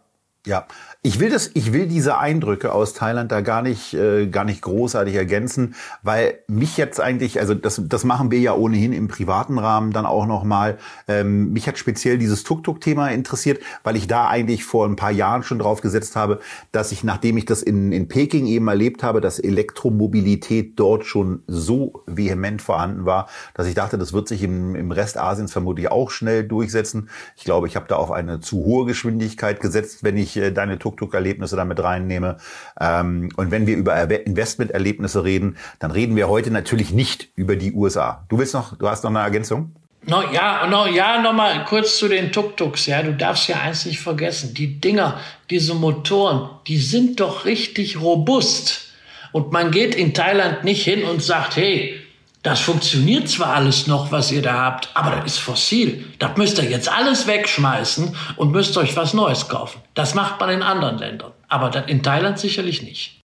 ja. Ich will das, ich will diese Eindrücke aus Thailand da gar nicht, äh, gar nicht großartig ergänzen, weil mich jetzt eigentlich, also das, das machen wir ja ohnehin im privaten Rahmen dann auch noch mal. Ähm, mich hat speziell dieses Tuk-Tuk-Thema interessiert, weil ich da eigentlich vor ein paar Jahren schon drauf gesetzt habe, dass ich, nachdem ich das in, in Peking eben erlebt habe, dass Elektromobilität dort schon so vehement vorhanden war, dass ich dachte, das wird sich im, im Rest Asiens vermutlich auch schnell durchsetzen. Ich glaube, ich habe da auf eine zu hohe Geschwindigkeit gesetzt, wenn ich äh, deine Tuk Tuk-Tuk-Erlebnisse damit reinnehme. Ähm, und wenn wir über Investment-Erlebnisse reden, dann reden wir heute natürlich nicht über die USA. Du willst noch, du hast noch eine Ergänzung? No, ja, no, ja, noch mal kurz zu den Tuk-Tuks. Ja, du darfst ja eins nicht vergessen. Die Dinger, diese Motoren, die sind doch richtig robust. Und man geht in Thailand nicht hin und sagt, hey, das funktioniert zwar alles noch, was ihr da habt, aber das ist fossil. Das müsst ihr jetzt alles wegschmeißen und müsst euch was Neues kaufen. Das macht man in anderen Ländern, aber das in Thailand sicherlich nicht.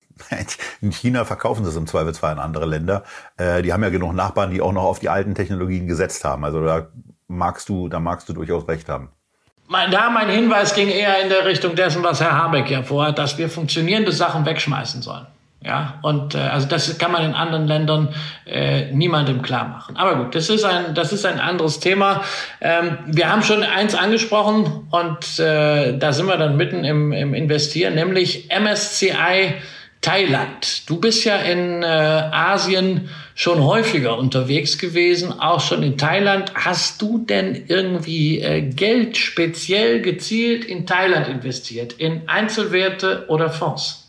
In China verkaufen sie es im Zweifelsfall in andere Länder. Äh, die haben ja genug Nachbarn, die auch noch auf die alten Technologien gesetzt haben. Also da magst du, da magst du durchaus recht haben. Mein, da mein Hinweis ging eher in der Richtung dessen, was Herr Habeck ja vorhat, dass wir funktionierende Sachen wegschmeißen sollen. Ja, und äh, also das kann man in anderen Ländern äh, niemandem klar machen. Aber gut, das ist ein, das ist ein anderes Thema. Ähm, wir haben schon eins angesprochen und äh, da sind wir dann mitten im, im Investieren, nämlich MSCI Thailand. Du bist ja in äh, Asien schon häufiger unterwegs gewesen, auch schon in Thailand. Hast du denn irgendwie äh, Geld speziell gezielt in Thailand investiert, in Einzelwerte oder Fonds?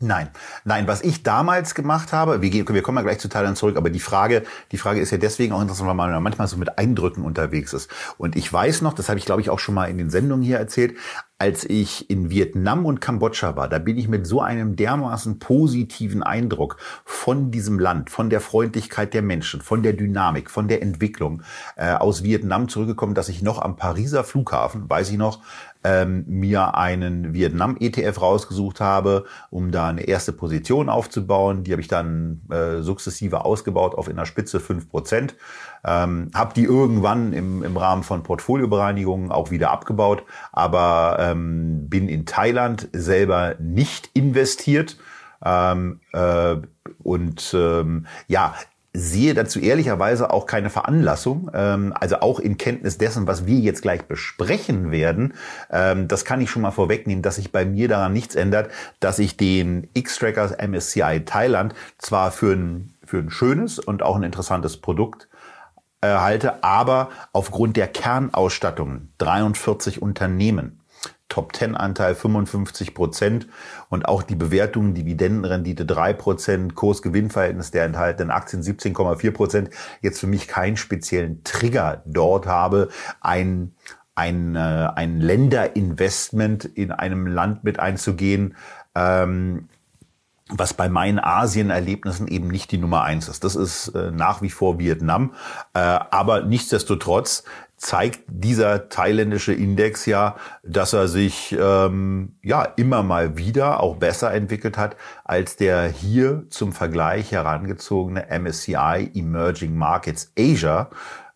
Nein, nein, was ich damals gemacht habe, wir, wir kommen ja gleich zu Thailand zurück, aber die Frage, die Frage ist ja deswegen auch interessant, weil man manchmal so mit Eindrücken unterwegs ist. Und ich weiß noch, das habe ich glaube ich auch schon mal in den Sendungen hier erzählt, als ich in Vietnam und Kambodscha war, da bin ich mit so einem dermaßen positiven Eindruck von diesem Land, von der Freundlichkeit der Menschen, von der Dynamik, von der Entwicklung äh, aus Vietnam zurückgekommen, dass ich noch am Pariser Flughafen, weiß ich noch, ähm, mir einen Vietnam-ETF rausgesucht habe, um da eine erste Position aufzubauen. Die habe ich dann äh, sukzessive ausgebaut auf in der Spitze fünf Prozent. Ähm, habe die irgendwann im, im Rahmen von Portfoliobereinigungen auch wieder abgebaut, aber ähm, bin in Thailand selber nicht investiert. Ähm, äh, und ähm, ja, sehe dazu ehrlicherweise auch keine Veranlassung, ähm, also auch in Kenntnis dessen, was wir jetzt gleich besprechen werden. Ähm, das kann ich schon mal vorwegnehmen, dass sich bei mir daran nichts ändert, dass ich den X-Trackers MSCI Thailand zwar für ein, für ein schönes und auch ein interessantes Produkt äh, halte, aber aufgrund der Kernausstattung 43 Unternehmen Top-10-Anteil 55 Prozent und auch die Bewertung, Dividendenrendite 3 Prozent, Kurs-Gewinn-Verhältnis der enthaltenen Aktien 17,4 Prozent, jetzt für mich keinen speziellen Trigger dort habe, ein ein, äh, ein Länderinvestment in einem Land mit einzugehen, ähm, was bei meinen Asien-Erlebnissen eben nicht die Nummer eins ist. Das ist äh, nach wie vor Vietnam. Äh, aber nichtsdestotrotz zeigt dieser thailändische Index ja, dass er sich ähm, ja immer mal wieder auch besser entwickelt hat als der hier zum Vergleich herangezogene MSCI Emerging Markets Asia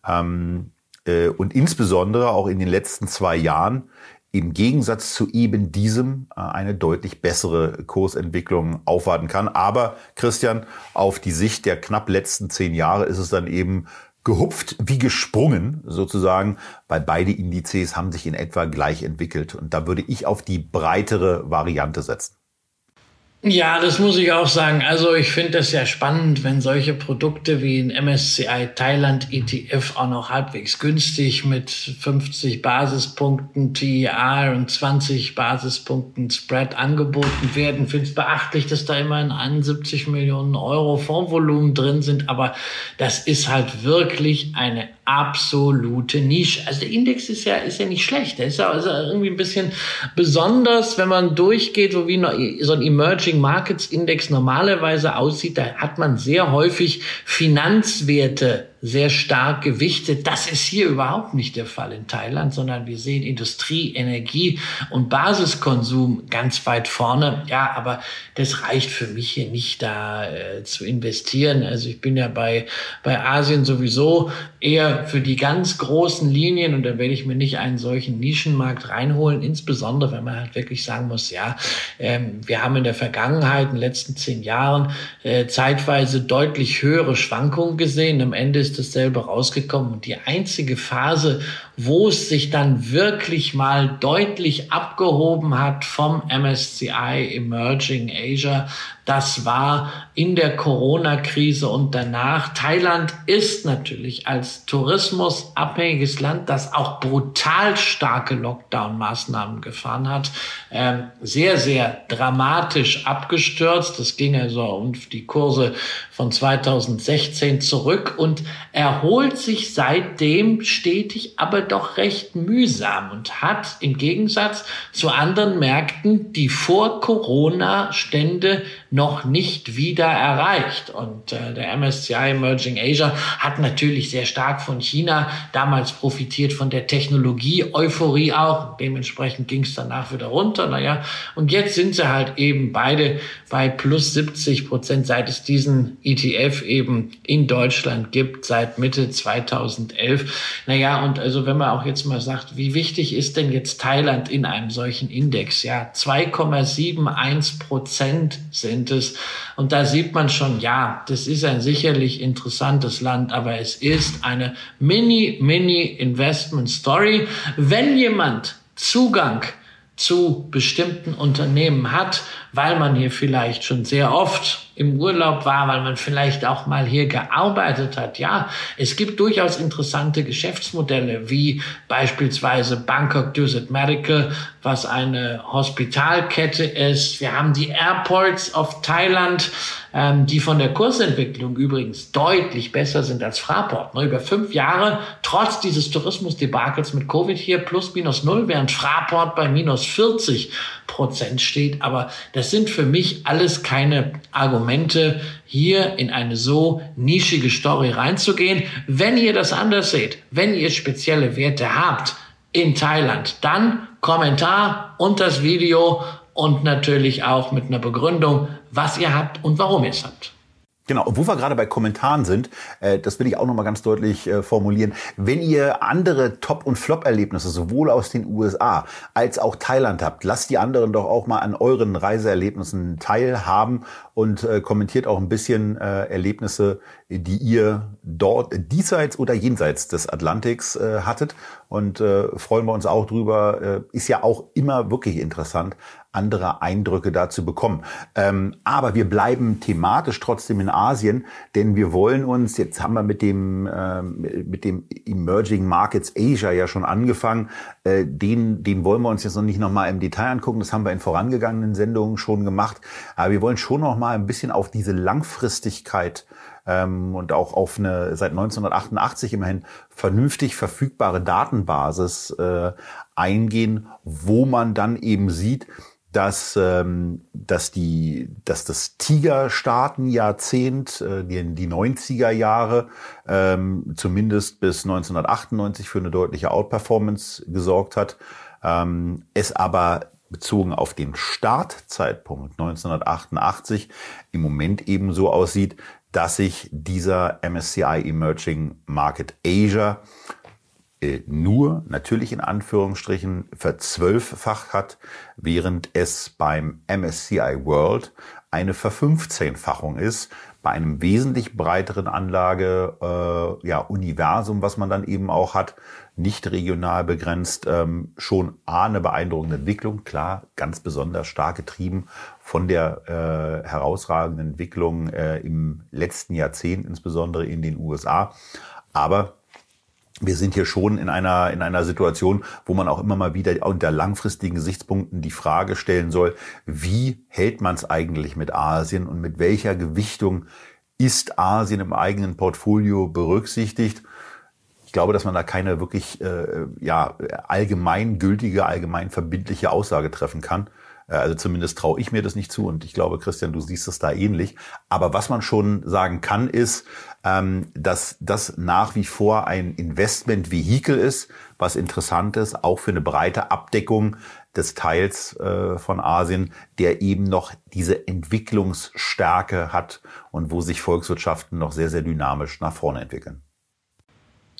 ähm, äh, und insbesondere auch in den letzten zwei Jahren im Gegensatz zu eben diesem äh, eine deutlich bessere Kursentwicklung aufwarten kann. Aber Christian, auf die Sicht der knapp letzten zehn Jahre ist es dann eben gehupft wie gesprungen sozusagen, weil beide Indizes haben sich in etwa gleich entwickelt. Und da würde ich auf die breitere Variante setzen. Ja, das muss ich auch sagen. Also ich finde das ja spannend, wenn solche Produkte wie ein MSCI Thailand ETF auch noch halbwegs günstig mit 50 Basispunkten TER und 20 Basispunkten Spread angeboten werden. Finde es beachtlich, dass da immerhin 71 Millionen Euro Fondsvolumen drin sind, aber das ist halt wirklich eine absolute Nische. Also der Index ist ja, ist ja nicht schlecht. Der ist ja also irgendwie ein bisschen besonders, wenn man durchgeht, so wie so ein Emerging Markets Index normalerweise aussieht. Da hat man sehr häufig Finanzwerte sehr stark gewichtet. Das ist hier überhaupt nicht der Fall in Thailand, sondern wir sehen Industrie, Energie und Basiskonsum ganz weit vorne. Ja, aber das reicht für mich hier nicht da äh, zu investieren. Also ich bin ja bei, bei Asien sowieso eher für die ganz großen Linien und da werde ich mir nicht einen solchen Nischenmarkt reinholen, insbesondere wenn man halt wirklich sagen muss, ja, ähm, wir haben in der Vergangenheit, in den letzten zehn Jahren, äh, zeitweise deutlich höhere Schwankungen gesehen. Am Ende ist dasselbe rausgekommen. Und die einzige Phase, wo es sich dann wirklich mal deutlich abgehoben hat vom MSCI Emerging Asia, das war in der Corona-Krise und danach. Thailand ist natürlich als tourismusabhängiges Land, das auch brutal starke Lockdown-Maßnahmen gefahren hat, ähm, sehr, sehr dramatisch abgestürzt. Das ging also um die Kurse von 2016 zurück und erholt sich seitdem stetig, aber doch recht mühsam und hat im Gegensatz zu anderen Märkten die vor Corona-Stände noch nicht wieder erreicht. Und äh, der MSCI Emerging Asia hat natürlich sehr stark von China damals profitiert, von der Technologie-Euphorie auch. Dementsprechend ging es danach wieder runter. Naja, und jetzt sind sie halt eben beide bei plus 70 Prozent, seit es diesen ETF eben in Deutschland gibt, seit Mitte 2011. Naja, und also wenn man auch jetzt mal sagt, wie wichtig ist denn jetzt Thailand in einem solchen Index? Ja, 2,71 Prozent sind es. Und da sieht man schon, ja, das ist ein sicherlich interessantes Land, aber es ist eine Mini, Mini Investment Story. Wenn jemand Zugang zu bestimmten Unternehmen hat, weil man hier vielleicht schon sehr oft im Urlaub war, weil man vielleicht auch mal hier gearbeitet hat. Ja, es gibt durchaus interessante Geschäftsmodelle, wie beispielsweise Bangkok Dusit Medical, was eine Hospitalkette ist. Wir haben die Airports of Thailand, ähm, die von der Kursentwicklung übrigens deutlich besser sind als Fraport. Ne, über fünf Jahre, trotz dieses Tourismusdebakels mit Covid hier plus minus null, während Fraport bei minus 40 Prozent steht. Aber das sind für mich alles keine Argumente, hier in eine so nischige Story reinzugehen. Wenn ihr das anders seht, wenn ihr spezielle Werte habt in Thailand, dann Kommentar und das Video und natürlich auch mit einer Begründung, was ihr habt und warum ihr es habt. Genau, wo wir gerade bei Kommentaren sind, äh, das will ich auch nochmal ganz deutlich äh, formulieren. Wenn ihr andere Top- und Flop-Erlebnisse sowohl aus den USA als auch Thailand habt, lasst die anderen doch auch mal an euren Reiseerlebnissen teilhaben und äh, kommentiert auch ein bisschen äh, Erlebnisse, die ihr dort diesseits oder jenseits des Atlantiks äh, hattet. Und äh, freuen wir uns auch drüber. Äh, ist ja auch immer wirklich interessant, andere Eindrücke dazu bekommen. Ähm, aber wir bleiben thematisch trotzdem in Asien, denn wir wollen uns, jetzt haben wir mit dem, äh, mit dem Emerging Markets Asia ja schon angefangen, äh, den, den wollen wir uns jetzt noch nicht nochmal im Detail angucken, das haben wir in vorangegangenen Sendungen schon gemacht, aber wir wollen schon noch mal ein bisschen auf diese Langfristigkeit ähm, und auch auf eine seit 1988 immerhin vernünftig verfügbare Datenbasis äh, eingehen, wo man dann eben sieht, dass, ähm, dass, die, dass das Tiger-Staaten-Jahrzehnt, äh, die, die 90er Jahre, ähm, zumindest bis 1998 für eine deutliche Outperformance gesorgt hat, ähm, es aber bezogen auf den Startzeitpunkt 1988 im Moment eben so aussieht, dass sich dieser MSCI Emerging Market Asia nur, natürlich in Anführungsstrichen, verzwölffacht hat, während es beim MSCI World eine Verfünfzehnfachung ist, bei einem wesentlich breiteren Anlage, äh, ja, Universum, was man dann eben auch hat, nicht regional begrenzt, ähm, schon A, eine beeindruckende Entwicklung, klar, ganz besonders stark getrieben von der äh, herausragenden Entwicklung äh, im letzten Jahrzehnt, insbesondere in den USA. Aber wir sind hier schon in einer, in einer Situation, wo man auch immer mal wieder unter langfristigen Gesichtspunkten die Frage stellen soll, wie hält man es eigentlich mit Asien und mit welcher Gewichtung ist Asien im eigenen Portfolio berücksichtigt? Ich glaube, dass man da keine wirklich äh, ja, allgemeingültige, allgemein verbindliche Aussage treffen kann. Äh, also zumindest traue ich mir das nicht zu und ich glaube, Christian, du siehst es da ähnlich. Aber was man schon sagen kann, ist, ähm, dass das nach wie vor ein Investmentvehikel ist, was interessant ist, auch für eine breite Abdeckung des Teils äh, von Asien, der eben noch diese Entwicklungsstärke hat und wo sich Volkswirtschaften noch sehr, sehr dynamisch nach vorne entwickeln.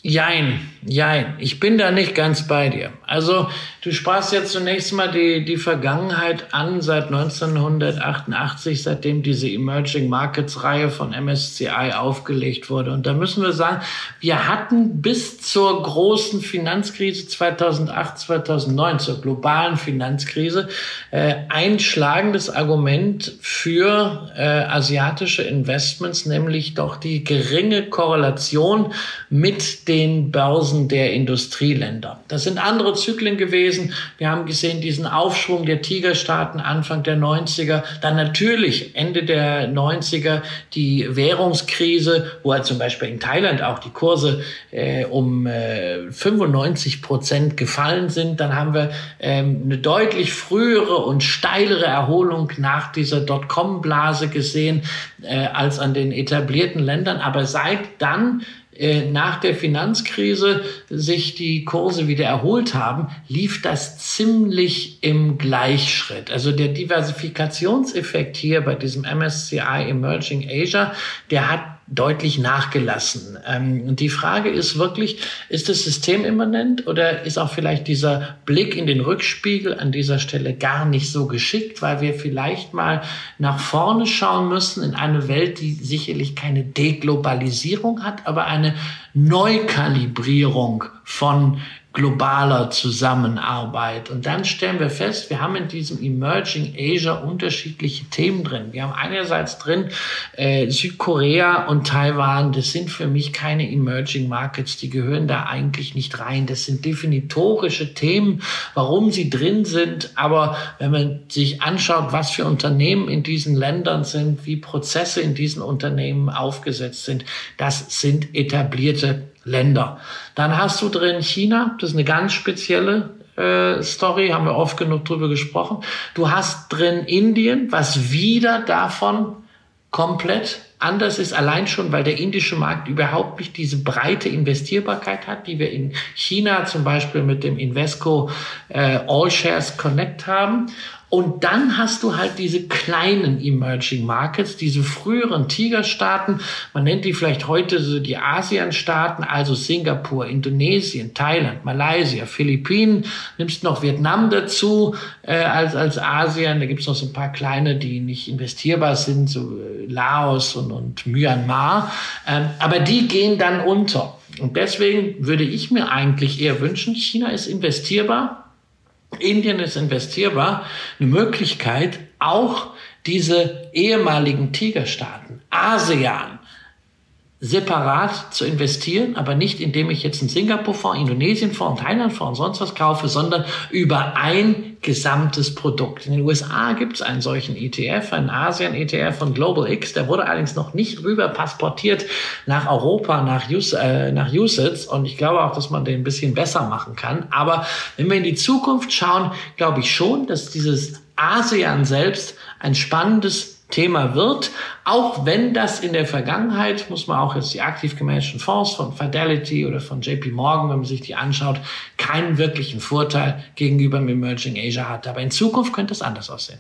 Jein, jein. Ich bin da nicht ganz bei dir. Also, du sprachst jetzt zunächst mal die, die Vergangenheit an, seit 1988, seitdem diese Emerging Markets Reihe von MSCI aufgelegt wurde. Und da müssen wir sagen, wir hatten bis zur großen Finanzkrise 2008, 2009, zur globalen Finanzkrise, äh, ein schlagendes Argument für äh, asiatische Investments, nämlich doch die geringe Korrelation mit den Börsen der Industrieländer. Das sind andere Zyklen gewesen. Wir haben gesehen diesen Aufschwung der Tigerstaaten Anfang der 90er, dann natürlich Ende der 90er die Währungskrise, wo halt zum Beispiel in Thailand auch die Kurse äh, um äh, 95 Prozent gefallen sind. Dann haben wir ähm, eine deutlich frühere und steilere Erholung nach dieser Dotcom-Blase gesehen äh, als an den etablierten Ländern. Aber seit dann nach der Finanzkrise sich die Kurse wieder erholt haben, lief das ziemlich im Gleichschritt. Also der Diversifikationseffekt hier bei diesem MSCI Emerging Asia, der hat deutlich nachgelassen. Ähm, und die Frage ist wirklich, ist das systemimmanent oder ist auch vielleicht dieser Blick in den Rückspiegel an dieser Stelle gar nicht so geschickt, weil wir vielleicht mal nach vorne schauen müssen in eine Welt, die sicherlich keine Deglobalisierung hat, aber eine Neukalibrierung von globaler Zusammenarbeit. Und dann stellen wir fest, wir haben in diesem Emerging Asia unterschiedliche Themen drin. Wir haben einerseits drin äh, Südkorea und Taiwan. Das sind für mich keine Emerging Markets. Die gehören da eigentlich nicht rein. Das sind definitorische Themen, warum sie drin sind. Aber wenn man sich anschaut, was für Unternehmen in diesen Ländern sind, wie Prozesse in diesen Unternehmen aufgesetzt sind, das sind etablierte Länder. Dann hast du drin China, das ist eine ganz spezielle äh, Story, haben wir oft genug drüber gesprochen. Du hast drin Indien, was wieder davon komplett anders ist, allein schon, weil der indische Markt überhaupt nicht diese breite Investierbarkeit hat, die wir in China zum Beispiel mit dem Invesco äh, All Shares Connect haben. Und dann hast du halt diese kleinen Emerging Markets, diese früheren Tigerstaaten. Man nennt die vielleicht heute so die ASEAN-Staaten, also Singapur, Indonesien, Thailand, Malaysia, Philippinen. Nimmst noch Vietnam dazu äh, als, als ASEAN. Da gibt's noch so ein paar kleine, die nicht investierbar sind, so äh, Laos und, und Myanmar. Ähm, aber die gehen dann unter. Und deswegen würde ich mir eigentlich eher wünschen, China ist investierbar Indien ist investierbar, eine Möglichkeit, auch diese ehemaligen Tigerstaaten, ASEAN, separat zu investieren, aber nicht indem ich jetzt einen Singapur-Fonds, Indonesien-Fonds, Thailand-Fonds und sonst was kaufe, sondern über ein gesamtes Produkt. In den USA gibt es einen solchen ETF, einen ASEAN-ETF von Global X, der wurde allerdings noch nicht rüber passportiert nach Europa, nach, Us äh, nach USITS und ich glaube auch, dass man den ein bisschen besser machen kann. Aber wenn wir in die Zukunft schauen, glaube ich schon, dass dieses ASEAN selbst ein spannendes Thema wird, auch wenn das in der Vergangenheit, muss man auch jetzt die aktiv gemanagten Fonds von Fidelity oder von JP Morgan, wenn man sich die anschaut, keinen wirklichen Vorteil gegenüber dem Emerging Asia hat. Aber in Zukunft könnte es anders aussehen.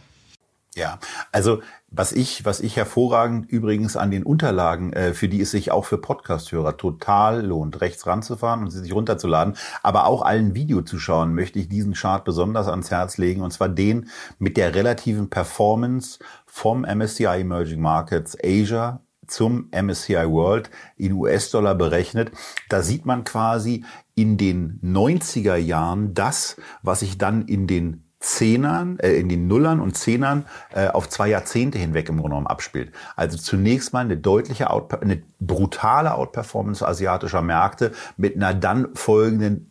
Ja, also was ich, was ich hervorragend übrigens an den Unterlagen, äh, für die es sich auch für Podcast-Hörer total lohnt, rechts ranzufahren und sie sich runterzuladen, aber auch allen Videozuschauen möchte ich diesen Chart besonders ans Herz legen und zwar den mit der relativen Performance vom MSCI Emerging Markets Asia zum MSCI World in US-Dollar berechnet. Da sieht man quasi in den 90er Jahren das, was sich dann in den Zehnern, äh, in den Nullern und Zehnern äh, auf zwei Jahrzehnte hinweg im Grunde genommen abspielt. Also zunächst mal eine deutliche, Out eine brutale Outperformance asiatischer Märkte mit einer dann folgenden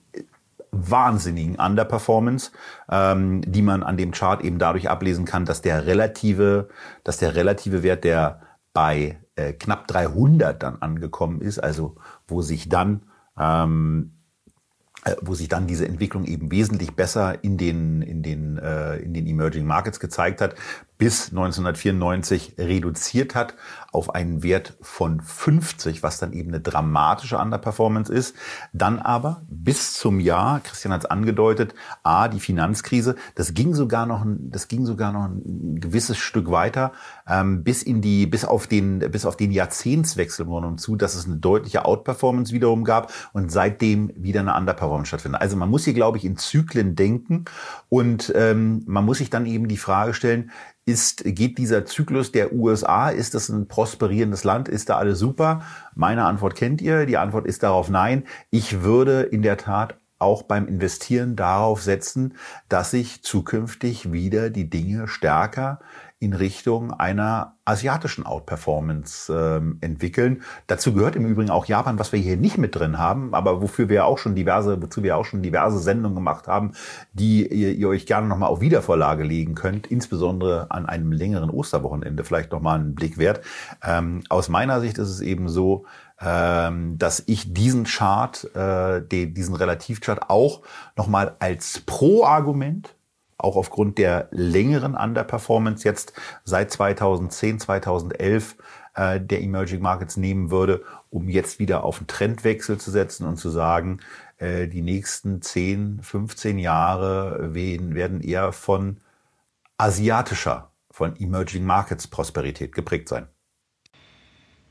wahnsinnigen Underperformance, ähm, die man an dem Chart eben dadurch ablesen kann, dass der relative, dass der relative Wert, der bei äh, knapp 300 dann angekommen ist, also wo sich dann ähm, äh, wo sich dann diese Entwicklung eben wesentlich besser in den, in den, äh, in den Emerging Markets gezeigt hat, bis 1994 reduziert hat auf einen Wert von 50, was dann eben eine dramatische Underperformance ist. Dann aber bis zum Jahr, Christian hat es angedeutet, A, die Finanzkrise, das ging sogar noch, das ging sogar noch ein gewisses Stück weiter, ähm, bis in die, bis auf den, bis auf den Jahrzehntswechsel und zu, dass es eine deutliche Outperformance wiederum gab und seitdem wieder eine Underperformance stattfindet. Also man muss hier, glaube ich, in Zyklen denken und ähm, man muss sich dann eben die Frage stellen, ist, geht dieser Zyklus der USA, ist das ein prosperierendes Land, ist da alles super? Meine Antwort kennt ihr, die Antwort ist darauf nein. Ich würde in der Tat auch beim Investieren darauf setzen, dass sich zukünftig wieder die Dinge stärker in Richtung einer asiatischen Outperformance ähm, entwickeln. Dazu gehört im Übrigen auch Japan, was wir hier nicht mit drin haben, aber wofür wir auch schon diverse, wozu wir auch schon diverse Sendungen gemacht haben, die ihr, ihr euch gerne nochmal auf Wiedervorlage legen könnt, insbesondere an einem längeren Osterwochenende vielleicht nochmal einen Blick wert. Ähm, aus meiner Sicht ist es eben so, ähm, dass ich diesen Chart, äh, den, diesen Relativchart auch nochmal als Pro-Argument auch aufgrund der längeren Underperformance jetzt seit 2010, 2011 äh, der Emerging Markets nehmen würde, um jetzt wieder auf einen Trendwechsel zu setzen und zu sagen, äh, die nächsten 10, 15 Jahre werden eher von asiatischer, von Emerging Markets Prosperität geprägt sein.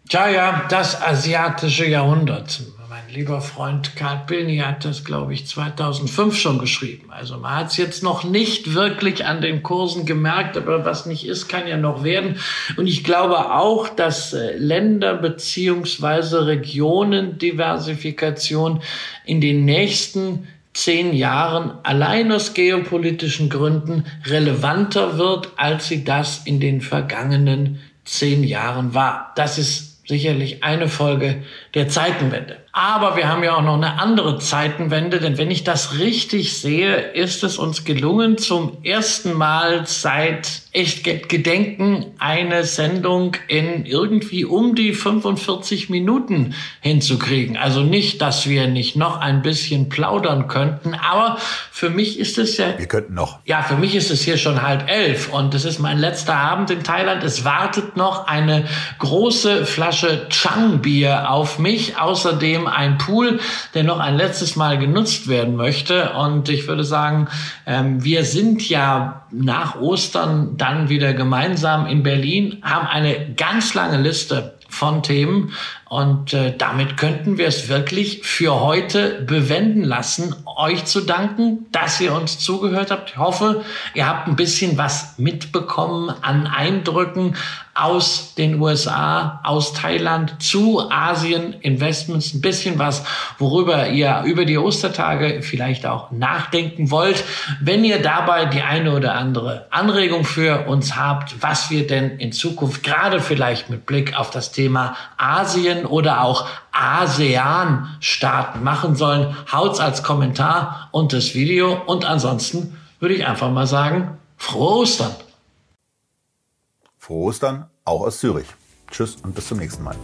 Tja, ja, das asiatische Jahrhundert. Mein lieber Freund Karl Pilny hat das, glaube ich, 2005 schon geschrieben. Also man hat es jetzt noch nicht wirklich an den Kursen gemerkt, aber was nicht ist, kann ja noch werden. Und ich glaube auch, dass äh, Länder beziehungsweise Regionendiversifikation in den nächsten zehn Jahren allein aus geopolitischen Gründen relevanter wird, als sie das in den vergangenen zehn Jahren war. Das ist sicherlich eine Folge der Zeitenwende. Aber wir haben ja auch noch eine andere Zeitenwende, denn wenn ich das richtig sehe, ist es uns gelungen, zum ersten Mal seit Echtgeld Gedenken eine Sendung in irgendwie um die 45 Minuten hinzukriegen. Also nicht, dass wir nicht noch ein bisschen plaudern könnten, aber für mich ist es ja. Wir könnten noch. Ja, für mich ist es hier schon halb elf und es ist mein letzter Abend in Thailand. Es wartet noch eine große Flasche Chang Bier auf mich. Außerdem ein Pool, der noch ein letztes Mal genutzt werden möchte. Und ich würde sagen, ähm, wir sind ja nach Ostern dann wieder gemeinsam in Berlin, haben eine ganz lange Liste von Themen. Und äh, damit könnten wir es wirklich für heute bewenden lassen. Euch zu danken, dass ihr uns zugehört habt. Ich hoffe, ihr habt ein bisschen was mitbekommen an Eindrücken aus den USA, aus Thailand zu Asien, Investments, ein bisschen was, worüber ihr über die Ostertage vielleicht auch nachdenken wollt. Wenn ihr dabei die eine oder andere Anregung für uns habt, was wir denn in Zukunft gerade vielleicht mit Blick auf das Thema Asien oder auch ASEAN-Staaten machen sollen, haut's als Kommentar und das Video. Und ansonsten würde ich einfach mal sagen, frohe Ostern! Frohe Ostern, auch aus Zürich. Tschüss und bis zum nächsten Mal.